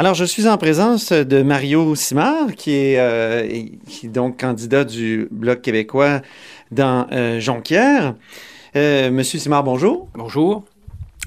Alors, je suis en présence de Mario Simard, qui est, euh, qui est donc candidat du Bloc québécois dans euh, Jonquière. Euh, Monsieur Simard, bonjour. Bonjour.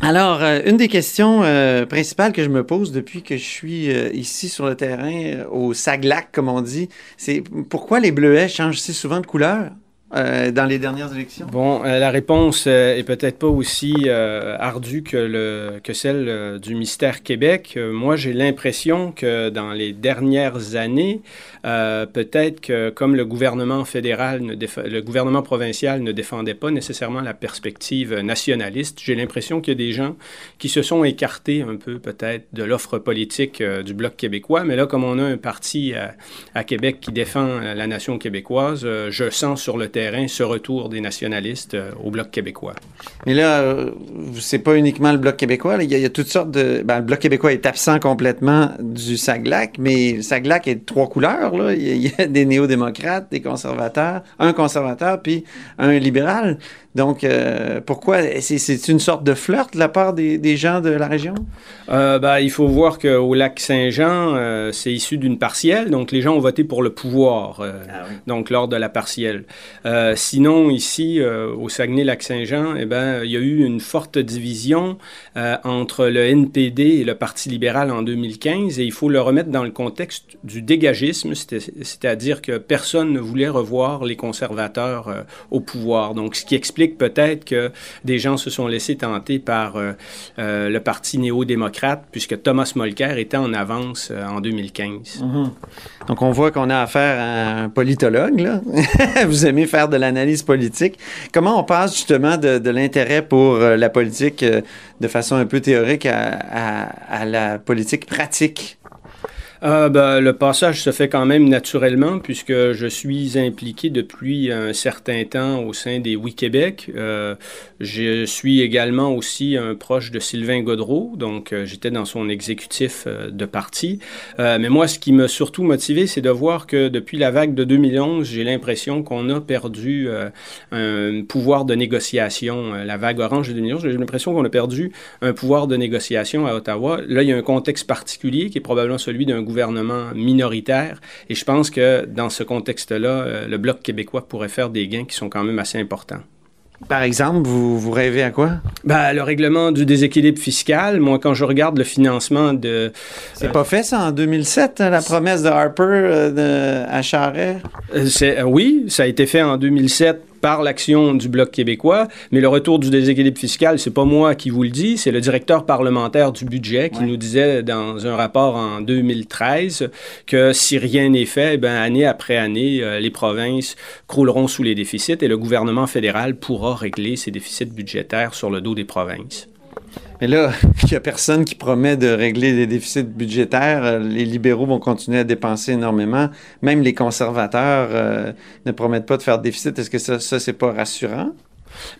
Alors, une des questions principales que je me pose depuis que je suis ici sur le terrain, au Saglac, comme on dit, c'est pourquoi les bleuets changent si souvent de couleur? Euh, dans les dernières élections? Bon, euh, la réponse euh, est peut-être pas aussi euh, ardue que, le, que celle du ministère Québec. Moi, j'ai l'impression que dans les dernières années, peut-être que comme le gouvernement fédéral, le gouvernement provincial ne défendait pas nécessairement la perspective nationaliste, j'ai l'impression qu'il y a des gens qui se sont écartés un peu peut-être de l'offre politique du Bloc québécois. Mais là, comme on a un parti à, Québec qui défend la nation québécoise, je sens sur le terrain ce retour des nationalistes euh, au Bloc québécois. Mais là, euh, c'est pas uniquement le Bloc québécois. Il y, a, il y a toutes sortes de. Ben, le Bloc québécois est absent complètement du Saglac, mais le Saglac est de trois couleurs. Là. Il, y a, il y a des néo-démocrates, des conservateurs, un conservateur, puis un libéral. Donc, euh, pourquoi? C'est, une sorte de flirt de la part des, des gens de la région? Euh, ben, il faut voir qu'au lac Saint-Jean, c'est issu d'une partielle, donc les gens ont voté pour le pouvoir, euh, donc lors de la partielle. Euh, sinon, ici, euh, au Saguenay-Lac-Saint-Jean, eh ben, il y a eu une forte division euh, entre le NPD et le Parti libéral en 2015, et il faut le remettre dans le contexte du dégagisme, c'est-à-dire que personne ne voulait revoir les conservateurs au pouvoir. Donc, ce qui explique peut-être que des gens se sont laissés tenter par le Parti néo-démocrate, puisque Thomas Molker était en avance en 2015. Donc, on voit qu'on a affaire à un politologue, là. Vous aimez faire de l'analyse politique. Comment on passe justement de, de l'intérêt pour euh, la politique euh, de façon un peu théorique à, à- à la politique pratique? Euh, ben, le passage se fait quand même naturellement puisque je suis impliqué depuis un certain temps au sein des Oui Québec. Euh, je suis également aussi un proche de Sylvain Godreau, donc euh, j'étais dans son exécutif euh, de parti. Mais moi, ce qui m'a surtout motivé, c'est de voir que depuis la vague de 2011, j'ai l'impression qu'on a perdu un pouvoir de négociation. La vague orange de 2011, j'ai l'impression qu'on a perdu un pouvoir de négociation à Ottawa. Là, il y a un contexte particulier qui est probablement celui d'un gouvernement minoritaire. Et je pense que dans ce contexte-là, euh, le Bloc québécois pourrait faire des gains qui sont quand même assez importants. Par exemple, vous, vous rêvez à quoi? Ben, le règlement du déséquilibre fiscal, moi, quand je regarde le financement de... C'est pas fait, ça, en 2007, hein, la promesse de Harper euh, de, à Charest? Euh, euh, oui, ça a été fait en 2007 par l'action du Bloc québécois, mais le retour du déséquilibre fiscal, c'est pas moi qui vous le dis, c'est le directeur parlementaire du budget qui Ouais. nous disait dans un rapport en 2013 que si rien n'est fait, ben, année après année, euh, les provinces crouleront sous les déficits et le gouvernement fédéral pourra régler ces déficits budgétaires sur le dos des provinces. Mais là, il n'y a personne qui promet de régler des déficits budgétaires. Les libéraux vont continuer à dépenser énormément. Même les conservateurs euh, ne promettent pas de faire de déficit. Est-ce que ça, ça c'est pas rassurant?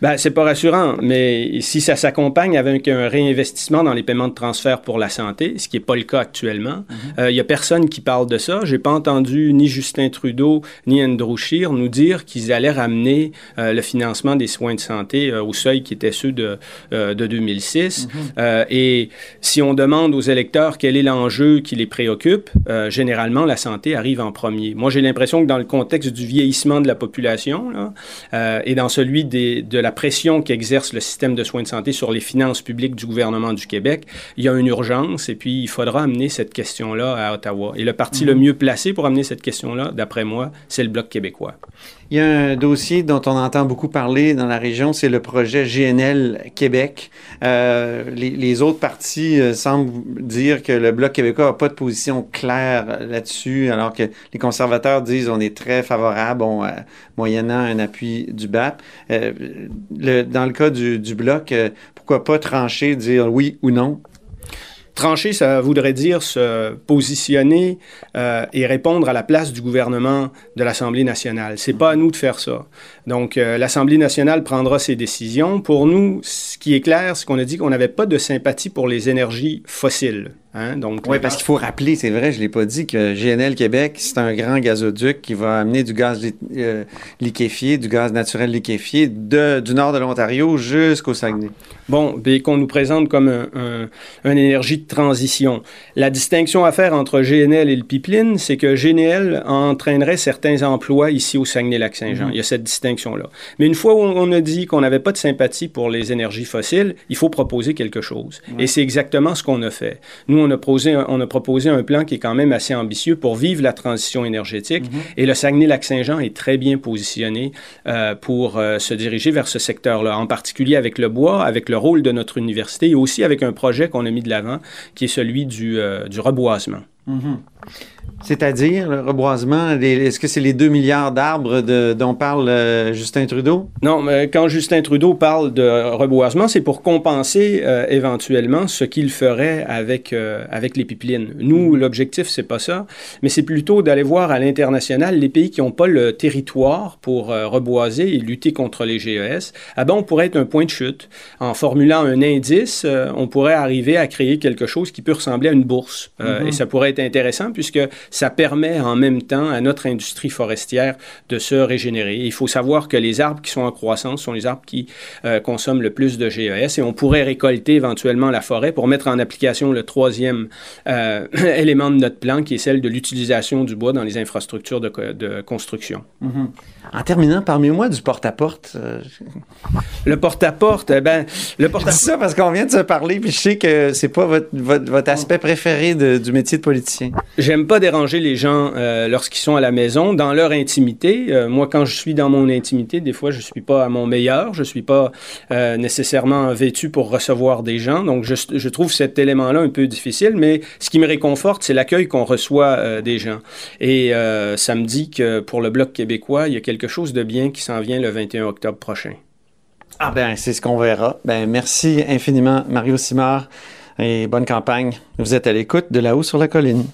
Ben, c'est pas rassurant, mais si ça s'accompagne avec un réinvestissement dans les paiements de transfert pour la santé, ce qui n'est pas le cas actuellement, il n'y a personne qui parle de ça. J'ai pas entendu ni Justin Trudeau ni Andrew Scheer nous dire qu'ils allaient ramener euh, le financement des soins de santé euh, au seuil qui était ceux de, euh, de 2006. Euh, et si on demande aux électeurs quel est l'enjeu qui les préoccupe, euh, généralement, la santé arrive en premier. Moi, j'ai l'impression que dans le contexte du vieillissement de la population là, euh, et dans celui des, de la pression qu'exerce le système de soins de santé sur les finances publiques du gouvernement du Québec, il y a une urgence et puis il faudra amener cette question-là à Ottawa. Et le parti le mieux placé pour amener cette question-là, d'après moi, c'est le Bloc québécois. Il y a un dossier dont on entend beaucoup parler dans la région, c'est le projet GNL Québec. Euh, les, les autres partis euh, semblent dire que le Bloc québécois n'a pas de position claire là-dessus, alors que les conservateurs disent on est très favorable, on, euh, moyennant un appui du BAP. Le- dans le cas du, du Bloc, euh, pourquoi pas trancher, dire oui ou non? Trancher, ça voudrait dire se positionner euh, et répondre à la place du gouvernement de l'Assemblée nationale. C'est pas à nous de faire ça. Donc, euh, l'Assemblée nationale prendra ses décisions. Pour nous, ce qui est clair, c'est qu'on a dit qu'on n'avait pas de sympathie pour les énergies fossiles. Hein? Donc, oui, parce qu'il faut rappeler, c'est vrai, je ne l'ai pas dit, que GNL Québec, c'est un grand gazoduc qui va amener du gaz euh, liquéfié, du gaz naturel liquéfié de, du nord de l'Ontario jusqu'au Saguenay. Bon, et qu'on nous présente comme un, une énergie de transition. La distinction à faire entre GNL et le pipeline, c'est que GNL entraînerait certains emplois ici au Saguenay-Lac-Saint-Jean. Mm-hmm. Il y a cette distinction-là. Mais une fois on a dit qu'on n'avait pas de sympathie pour les énergies fossiles, il faut proposer quelque chose. Et c'est exactement ce qu'on a fait. Nous, on a, proposé, on a proposé un plan qui est quand même assez ambitieux pour vivre la transition énergétique. Mm-hmm. Et le Saguenay-Lac-Saint-Jean est très bien positionné euh, pour euh, se diriger vers ce secteur-là, en particulier avec le bois, avec le rôle de notre université et aussi avec un projet qu'on a mis de l'avant qui est celui du, euh, du reboisement. Mm-hmm. C'est-à-dire le reboisement, est-ce que c'est les 2 milliards d'arbres dont parle euh, Justin Trudeau? Non, mais quand Justin Trudeau parle de reboisement, c'est pour compenser euh, éventuellement ce qu'il ferait avec, euh, avec les pipelines. Nous, mm. l'objectif, c'est pas ça, mais c'est plutôt d'aller voir à l'international les pays qui n'ont pas le territoire pour reboiser et lutter contre les GES. Ah ben, on pourrait être un point de chute. En formulant un indice, on pourrait arriver à créer quelque chose qui peut ressembler à une bourse. Mm-hmm. Et ça pourrait être intéressant puisque ça permet en même temps à notre industrie forestière de se régénérer. Il faut savoir que les arbres qui sont en croissance sont les arbres qui euh, consomment le plus de GES et on pourrait récolter éventuellement la forêt pour mettre en application le troisième euh, élément de notre plan qui est celle de l'utilisation du bois dans les infrastructures de, construction. Mm-hmm. En terminant, parmi-moi du porte-à-porte. Euh, le porte-à-porte, eh ben, le porte-à-porte. Je dis ça parce qu'on vient de se parler, puis je sais que c'est pas votre, votre, aspect préféré du métier de politicien. J'aime pas déranger les gens euh, lorsqu'ils sont à la maison, dans leur intimité. Euh, moi, quand je suis dans mon intimité, des fois, je ne suis pas à mon meilleur, je ne suis pas euh, nécessairement vêtu pour recevoir des gens. Donc, je, je trouve cet élément-là un peu difficile, mais ce qui me réconforte, c'est l'accueil qu'on reçoit des gens. Et ça me dit que pour le Bloc québécois, il y a quelque chose de bien qui s'en vient le 21 octobre prochain. Ah ben, c'est ce qu'on verra. Ben, merci infiniment, Mario Simard, et bonne campagne. Vous êtes à l'écoute de là-haut sur la colline.